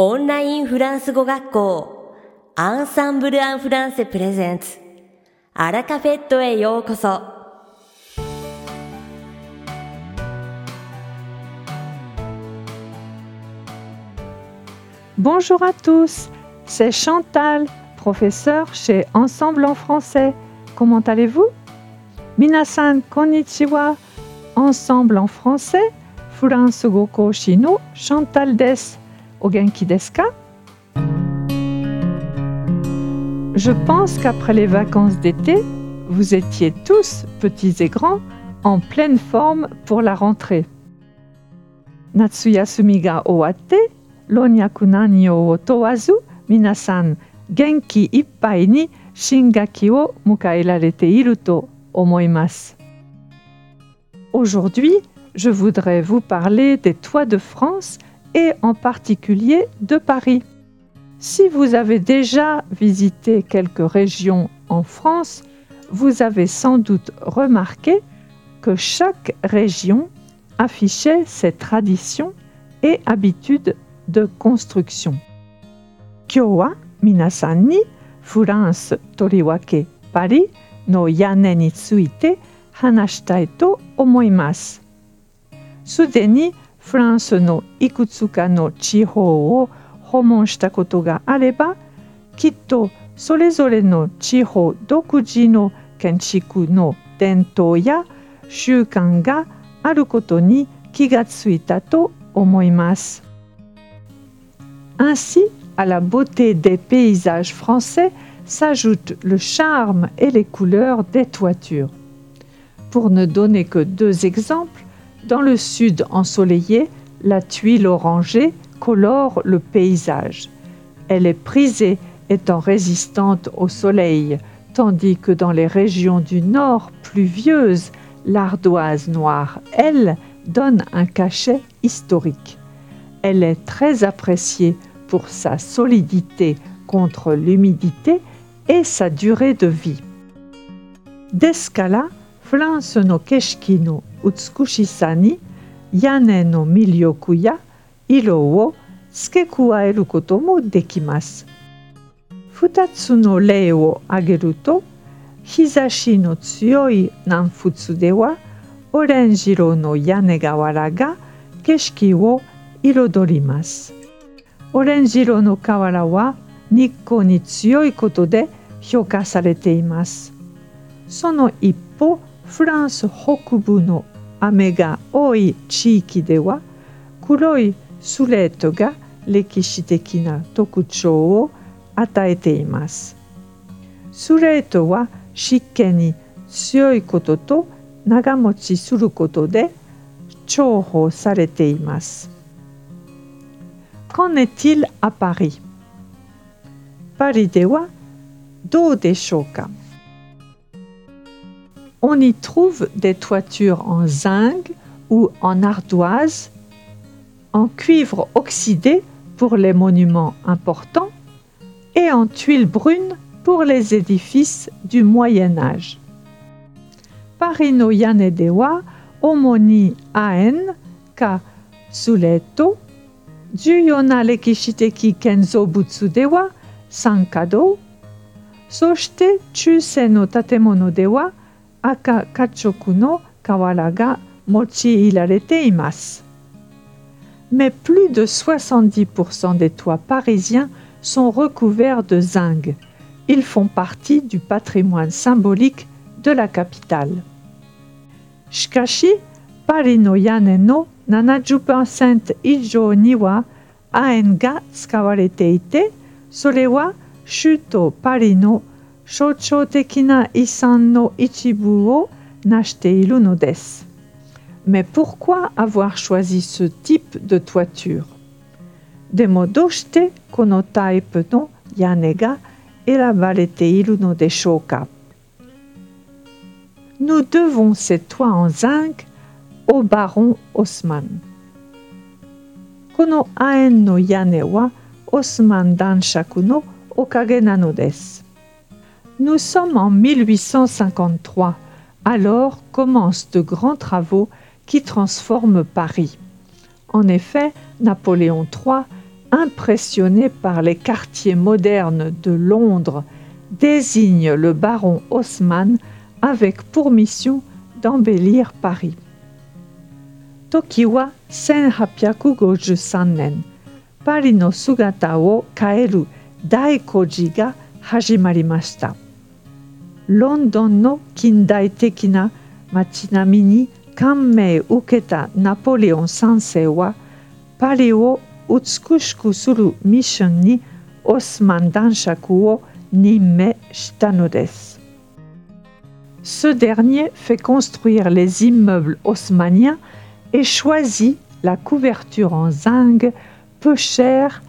オンラインフランス語学校アンサンブル・アン・フランセプレゼンツアラカフェットへようこそ Bonjour à tous, c'est Chantal, professeure chez Ensemble en français. Comment allez-vous Minasan konnichiwa, Ensemble en français, Furansu Goko Shino, Chantal des, Ogenki desu ka Je pense qu'après les vacances d'été, vous étiez tous, petits et grands, en pleine forme pour la rentrée. Natsuyasumi ga owate, Lonyaku nani o minasan genki ippai ni shingaki o mukaerarete iru to omoimasu. Aujourd'hui, je voudrais vous parler des toits de France et en particulier de Paris. Si vous avez déjà visité quelques régions en France, vous avez sans doute remarqué que chaque région affichait ses traditions et habitudes de construction. Kyo wa minasan ni Furance toriwake Paris no yane ni tsuite hanashitai to omoimasu. すでに フランスのいくつかの地方を訪問したことがあればきっとそれぞれの地方独自の建築の伝統や習慣があることに気がついたと思います。Ainsi, à la beauté des paysages français s'ajoutent le charme et les couleurs des toitures. Pour ne donner que deux exemples, dans le sud ensoleillé, la tuile orangée colore le paysage. Elle est prisée étant résistante au soleil, tandis que dans les régions du nord pluvieuses, l'ardoise noire, elle, donne un cachet historique. Elle est très appréciée pour sa solidité contre l'humidité et sa durée de vie. フランスの景色の美しさに屋根の魅力や色を付け加えることもできます。2つの例を挙げると日差しの強い南仏ではオレンジ色の屋根瓦が景色を彩ります。オレンジ色の瓦は日光に強いことで評価されています。その一方フランス北部の雨が多い地域では黒いスレートが歴史的な特徴を与えています。スレートは湿気に強いことと長持ちすることで重宝されています。Qu'en est-il à Paris パリではどうでしょうか？on y trouve des toitures en zinc ou en ardoise, en cuivre oxydé pour les monuments importants et en tuiles brunes pour les édifices du Moyen Âge. Parino Yanedewa Omoni Aen Ka Suleto Juyona Lekishiteki Kenzo Butsudewa Sankado Soshite Chuse no Tatemono Dewa は三華堂そして中世の建物では赤家直の瓦が用いられています。Mais plus de 70% des toits parisiens sont recouverts de zinc. Ils font partie du patrimoine symbolique de la capitale. しかし、パリの屋根の70%以上には亜鉛が使われていてそれは首都パリの 象徴的な遺産の一部を成しているのです。Mais pourquoi avoir choisi ce type de toiture でもどうしてこのタイプの屋根が選ばれているのでしょうか Nous devons ces toits en zinc au baron Haussmann. この亜鉛の屋根はオスマン男爵のおかげなのです。 nous sommes en 1853. Alors commencent de grands travaux qui transforment Paris. En effet, Napoléon III, impressionné par les quartiers modernes de Londres, désigne le baron Haussmann avec pour mission d'embellir Paris. Tokiwa sannen Paris no sugata wo kaeru daikoji ga hajimarimashita. ロンドンの近代的な街並みに感銘を受けたナポレオン3世はパリを美しくするミッションにオスマン男爵を任命したのです。Ce dernier fait construire les immeubles haussmanniens et choisit la couverture en zinc peu chère,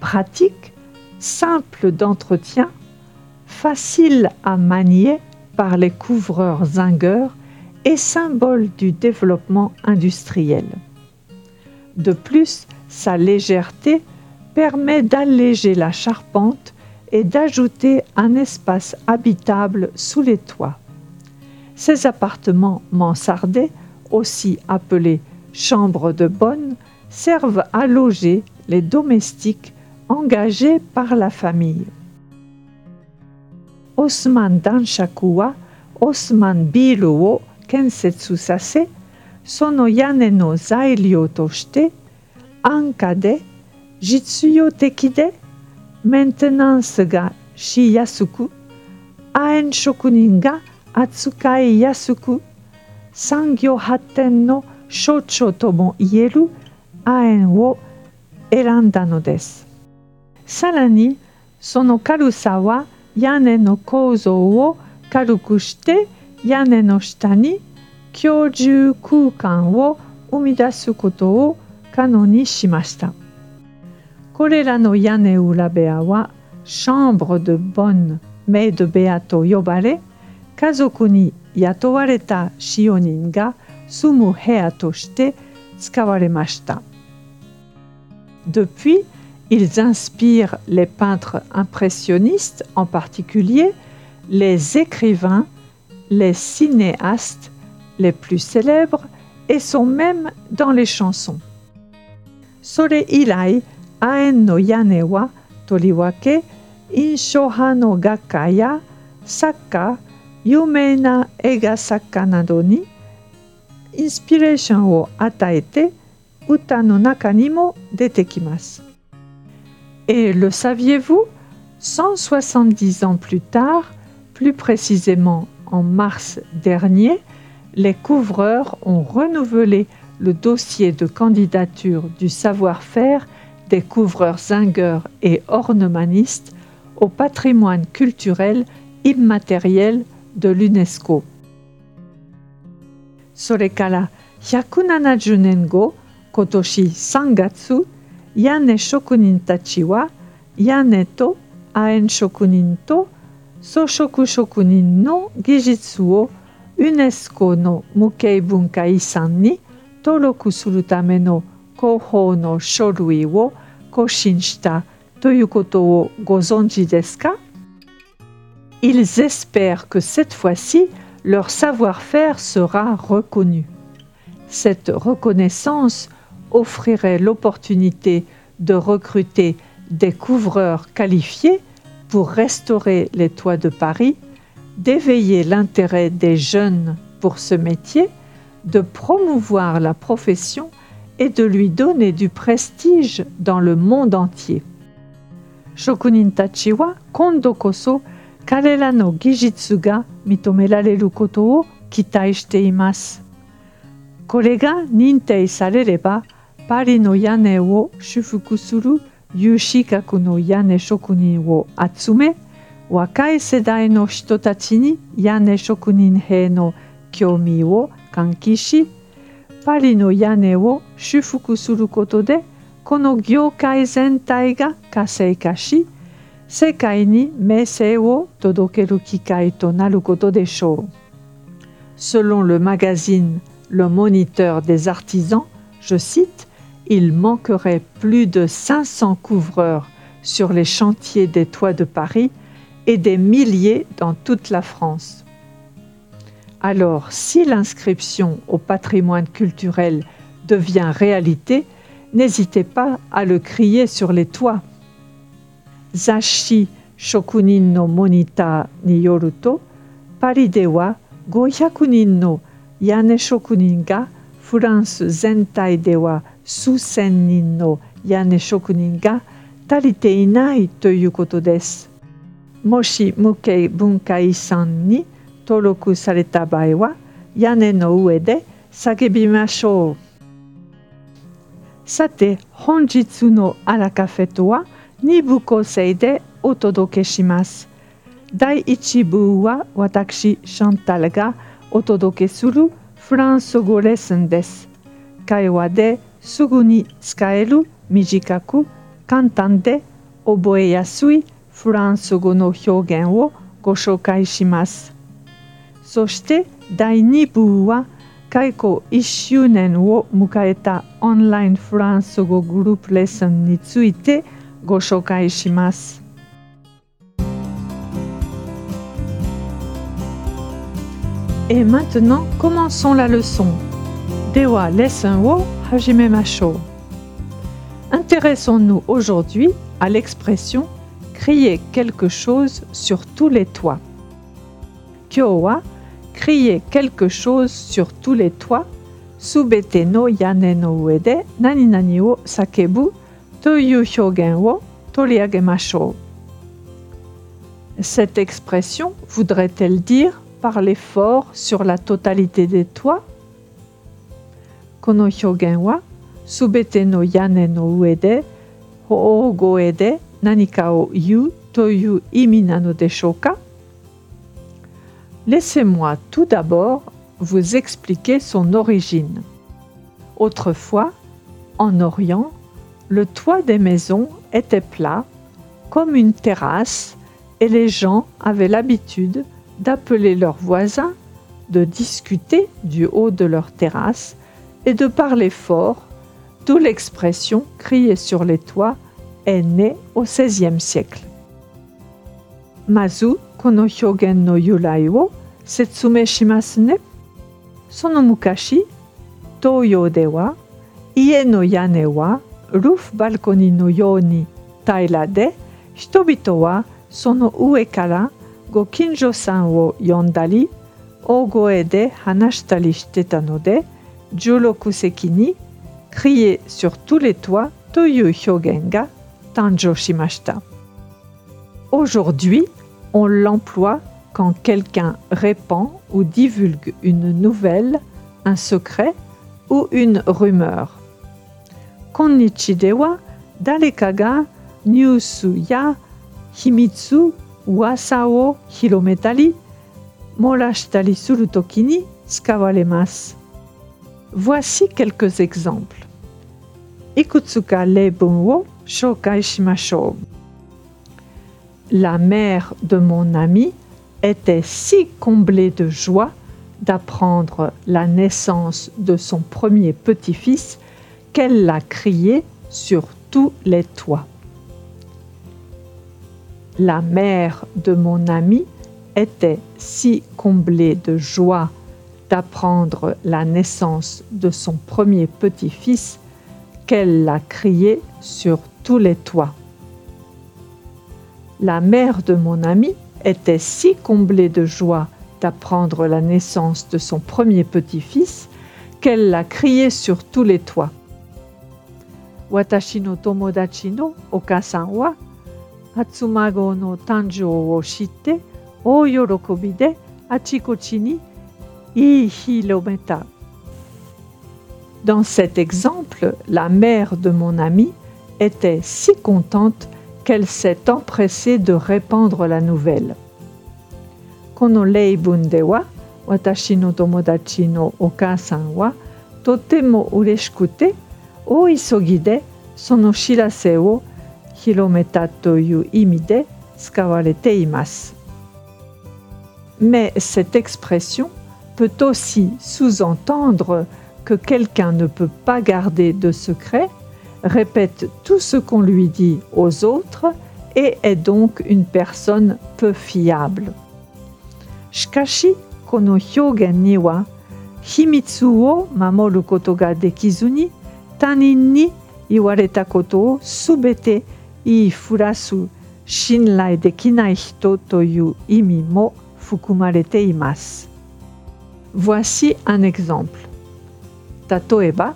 pratique, simple d'entretien, facile à manier par les couvreurs zingueurs et symbole du développement industriel. De plus, sa légèreté permet d'alléger la charpente et d'ajouter un espace habitable sous les toits. Ces appartements mansardés, aussi appelés chambres de bonne, servent à loger les domestiques engagés par la famille. オスマン男爵はオスマンビールを建設させその屋根の材料として安価で実用的でメンテナンスがしやすく亜鉛職人が扱いやすく産業発展の象徴ともいえる亜鉛を選んだのです。さらにその軽さは屋根の構造を軽くして屋根の下に居住空間を生み出すことを可能にしました。これらの屋根裏部屋はシャンブル・ド・ボン・メイド部屋と呼ばれ家族に雇われた使用人が住む部屋として使われました。Depuis, Ils inspirent les peintres impressionnistes, en particulier les écrivains, les cinéastes les plus célèbres et sont même dans les chansons. Sore irai, Aen no yane wa toriwake inshoha no saka Yumena ega saka nadoni, inspiration wo ataete uta no naka ni mo dete kimasu. Et le saviez-vous ?170 ans plus tard, plus précisément en mars dernier, les couvreurs ont renouvelé le dossier de candidature du savoir-faire des couvreurs zingueurs et ornemanistes au patrimoine culturel immatériel de l'UNESCO. それから170年後今年3月 Yane shokunin tachi wa, yane to, aen shokunin to, soshoku shokunin no gijitsu wo, UNESCO no Mukei Bunkai Isan ni toroku suru tame no shorui wo wo gozonji? Ils espèrent que cette fois-ci, leur savoir-faire sera reconnu. Cette reconnaissance offrirait l'opportunité de recruter des couvreurs qualifiés pour restaurer les toits de Paris, d'éveiller l'intérêt des jeunes pour ce métier, de promouvoir la profession et de lui donner du prestige dans le monde entier. Shokunin Tachiwa Kondo Koso 彼らの技術が認められることを期待しています。これが認定されれば、 パリの屋根を修復する有資格の屋根職人を集め、若い世代の人たちに屋根職人兵の興味を喚起し、パリの屋根を修復することで、この業界全体が活性化し、世界に名声を届ける機会となることでしょう。Selon le magazine Le Moniteur des Artisans, je cite, il manquerait plus de 500 couvreurs sur les chantiers des toits de Paris et des milliers dans toute la France. Alors, si l'inscription au patrimoine culturel devient réalité, n'hésitez pas à le crier sur les toits. Zashi shokunin no monita ni yoru to, Paris de wa 500人の屋根職人がフランス全体では 数千人の屋根職人が足りていないということです。もし無形文化遺産に登録された場合は屋根の上で叫びましょう。さて本日のアラカフェとは2部構成でお届けします。第1部は私シャンタルがお届けするフランス語レッスンです。会話ですぐに使える短く簡単で覚えやすいフランス語の表現をご紹介します。そして第2部は開校1周年を迎えたオンラインフランス語グループレッスンについてご紹介します。Et maintenant, commençons la leçon. Dewa lesson wo hajime. Intéressons-nous aujourd'hui à l'expression crier quelque chose sur tous les toits. Kyo wa crier quelque chose sur tous les toits. Subete no yane no uede nani nani wo sakebu toyu hyogen wo. Cette expression voudrait-elle dire parler fort sur la totalité des toits. Laissez-moi tout d'abord vous expliquer son origine. Autrefois, en Orient, le toit des maisons était plat, comme une terrasse, et les gens avaient l'habitude d'appeler leurs voisins, de discuter du haut de leur terrasse et de parler fort, d'où l'expression crier sur les toits est née au XVIe siècle. Mazu, kono hyogen no yurai wo setsume shimasu ne? Sono mukashi, Toyo de wa, ie no yane wa, roof balcony no you ni taila de, hitobito wa? Sono ue kara go kinjo san wo ogoe de no de, Julo Kuseki crier sur tous les toits Toyu Hyogenga, Tanjo Shimashita. Aujourd'hui, on l'emploie quand quelqu'un répand ou divulgue une nouvelle, un secret ou une rumeur. Konnichi dewa dareka nyusu ya himitsu wasa wo hirometari morashitari suru toki ni. Voici quelques exemples. Ikutsuka leibun wo shoukai shimashou. La mère de mon ami était si comblée de joie d'apprendre la naissance de son premier petit-fils qu'elle l'a crié sur tous les toits. La mère de mon ami était si comblée de joie d'apprendre la naissance de son premier petit-fils qu'elle l'a crié sur tous les toits. La mère de mon ami était si comblée de joie d'apprendre la naissance de son premier petit-fils qu'elle l'a crié sur tous les toits. Watashi no tomodachi no okasan wa dans cet exemple, la mère de mon ami était si contente qu'elle s'est empressée de répandre la nouvelle. Kono leibun de wa, watashi no tomodachi no okasan wa, totemo ureshikute, o isogi de sono shirase wo mais cette expression peut aussi sous-entendre que quelqu'un ne peut pas garder de secret, répète tout ce qu'on lui dit aux autres et est donc une personne peu fiable. Shikashi kono hyogen ni wa himitsu wo mamoru koto ga dekizu ni tanin ni iwareta koto o subete iifurasu shinrai dekinai hito toyu imi mo fukumarete imasu. Voici un exemple. Tatoeba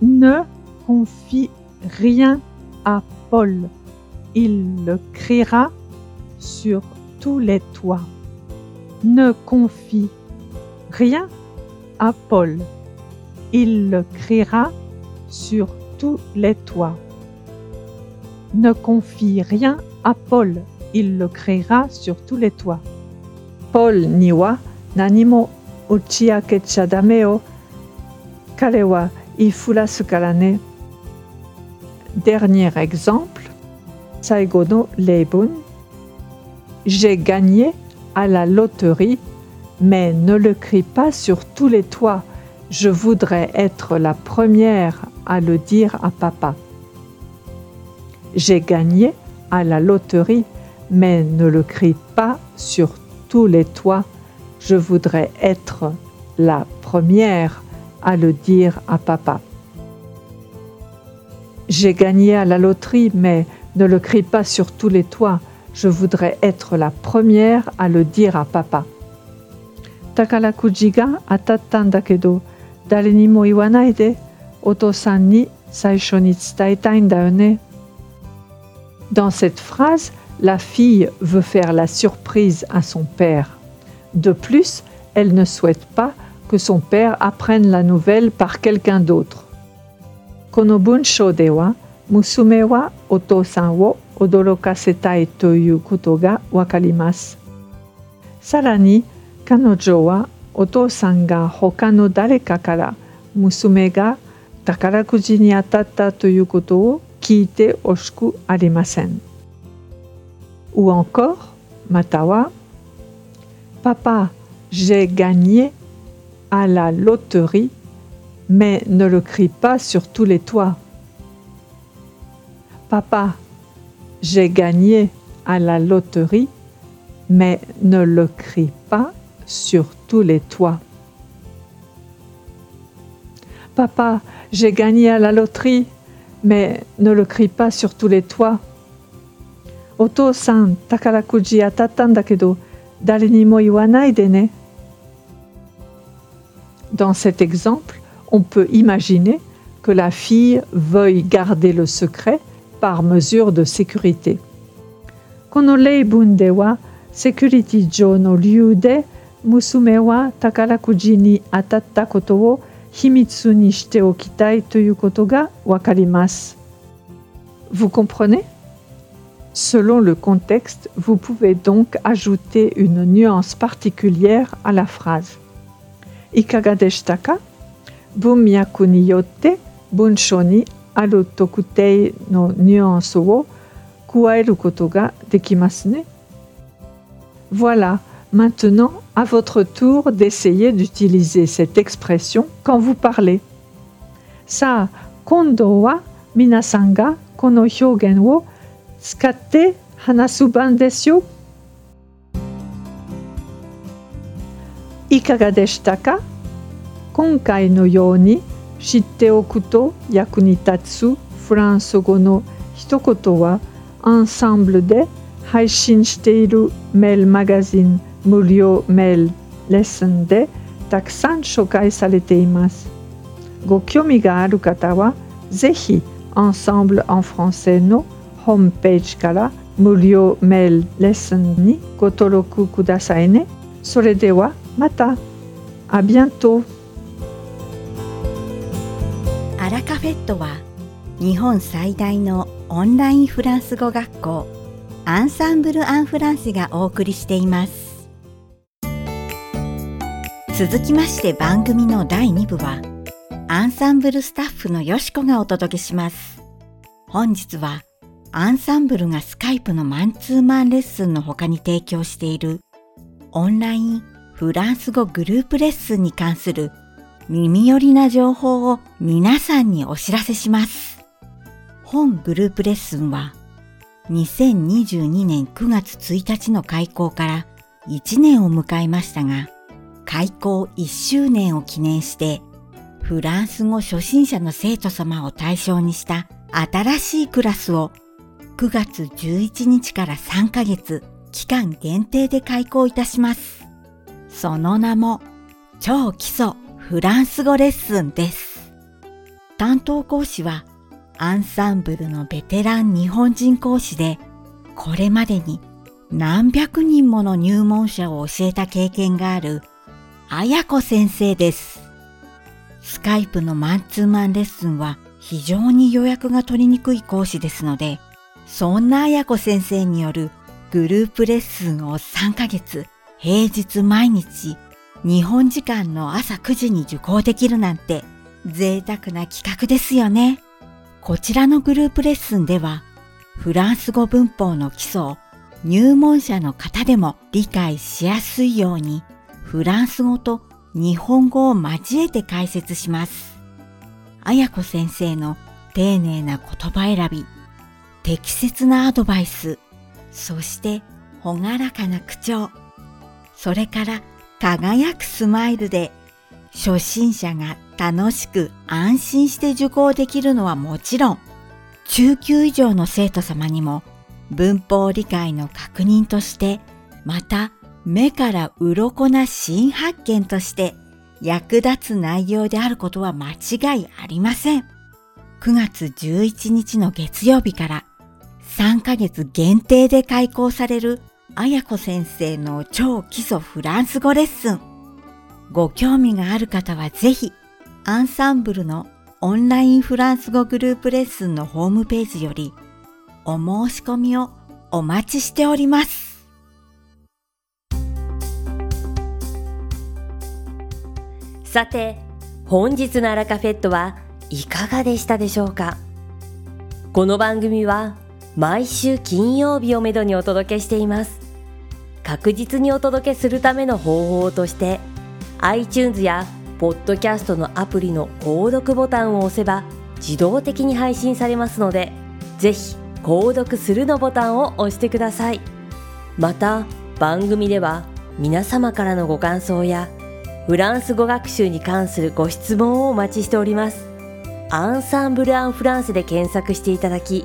ne confie rien à Paul. Il le criera sur tous les toits. Ne confie rien à Paul. Il le criera sur tous les toits. Ne confie rien à Paul. Il le criera sur tous les toits. Paul niwa nanimo uchiake chadame o. Kare wa ifurasu kara ne. Dernier exemple. Saigo no leibun. J'ai gagné à la loterie, mais ne le crie pas sur tous les toits. Je voudrais être la première à le dire à papa. J'ai gagné à la loterie, mais ne le crie pas sur tous les toits. Je voudrais être la première à le dire à papa. J'ai gagné à la loterie, mais ne le crie pas sur tous les toits. Je voudrais être la première à le dire à papa. Takarakuji ga atatta n da kedo, dare ni ni saisho. Dans cette phrase, la fille veut faire la surprise à son père. De plus, elle ne souhaite pas que son père apprenne la nouvelle par quelqu'un d'autre. Kono bunsho de wa, musume wa oto-san wo odorokasetai toyu koto ga wakarimasu. Sarani, kanojo wa oto-san ga hoka no dareka kara musume ga takarakuji ni atatta toyu koto o kite oshiku arimasen. Ou encore, matawa, papa, j'ai gagné à la loterie, mais ne le crie pas sur tous les toits. Papa, j'ai gagné à la loterie, mais ne le crie pas sur tous les toits. Papa, j'ai gagné à la loterie, mais ne le crie pas sur tous les toits. Oto-san, takarakuji atatta n da kedo, dare ni mo iwanai de ne. Dans cet exemple, on peut imaginer que la fille veuille garder le secret par mesure de sécurité. Security musume wa takarakuji ni atatta koto wo himitsu ni shite okitai toyu koto ga wakarimasu. Vous comprenez? Selon le contexte, vous pouvez donc ajouter une nuance particulière à la phrase. Ikaga deshita ka Bunmyaku ni yotte bunsho aru tokutei no nuance wo kuaeru koto ga dekimasu ne. Voilà, maintenant à votre tour d'essayer d'utiliser cette expression quand vous parlez. Sa kondo wa minasan ga kono hyogen wo 使って話す番ですよ。いかがでしたか？今回のように知っておくと役に立つフランス語の一言はアンサンブルで配信しているメールマガジン無料メールレッスンでたくさん紹介されています。ご興味がある方はぜひ Ensemble en français のホームページから無料メールレッスンにご登録くださいね。それではまた。あ bientôt! アラカフェットは日本最大のオンラインフランス語学校アンサンブル・アン・フランスがお送りしています続きまして番組の第2部はアンサンブルスタッフのよしこがお届けします本日はアンサンブルがスカイプのマンツーマンレッスンの他に提供しているオンラインフランス語グループレッスンに関する耳寄りな情報を皆さんにお知らせします。本グループレッスンは2022年9月1日の開校から1年を迎えましたが、開校1周年を記念してフランス語初心者の生徒様を対象にした新しいクラスを9月11日から3ヶ月期間限定で開講いたします。その名も超基礎フランス語レッスンです。担当講師はアンサンブルのベテラン日本人講師でこれまでに何百人もの入門者を教えた経験がある綾子先生です。スカイプのマンツーマンレッスンは非常に予約が取りにくい講師ですので、そんな綾子先生によるグループレッスンを3ヶ月、平日毎日、日本時間の朝9時に受講できるなんて贅沢な企画ですよね。こちらのグループレッスンでは、フランス語文法の基礎を入門者の方でも理解しやすいように、フランス語と日本語を交えて解説します。綾子先生の丁寧な言葉選び、適切なアドバイス、そして朗らかな口調、それから輝くスマイルで初心者が楽しく安心して受講できるのはもちろん、中級以上の生徒様にも文法理解の確認として、また目から鱗な新発見として役立つ内容であることは間違いありません。9月11日の月曜日から3ヶ月限定で開講される綾子先生の超基礎フランス語レッスン。ご興味がある方はぜひ、アンサンブルのオンラインフランス語グループレッスンのホームページよりお申し込みをお待ちしております。さて、本日のアラカフェットはいかがでしたでしょうか？この番組は毎週金曜日をめどにお届けしています。確実にお届けするための方法として iTunes やポッドキャストのアプリの購読ボタンを押せば自動的に配信されますのでぜひ購読するのボタンを押してくださいまた番組では皆様からのご感想やフランス語学習に関するご質問をお待ちしております。アンサンブル・アン・フランスで検索していただき、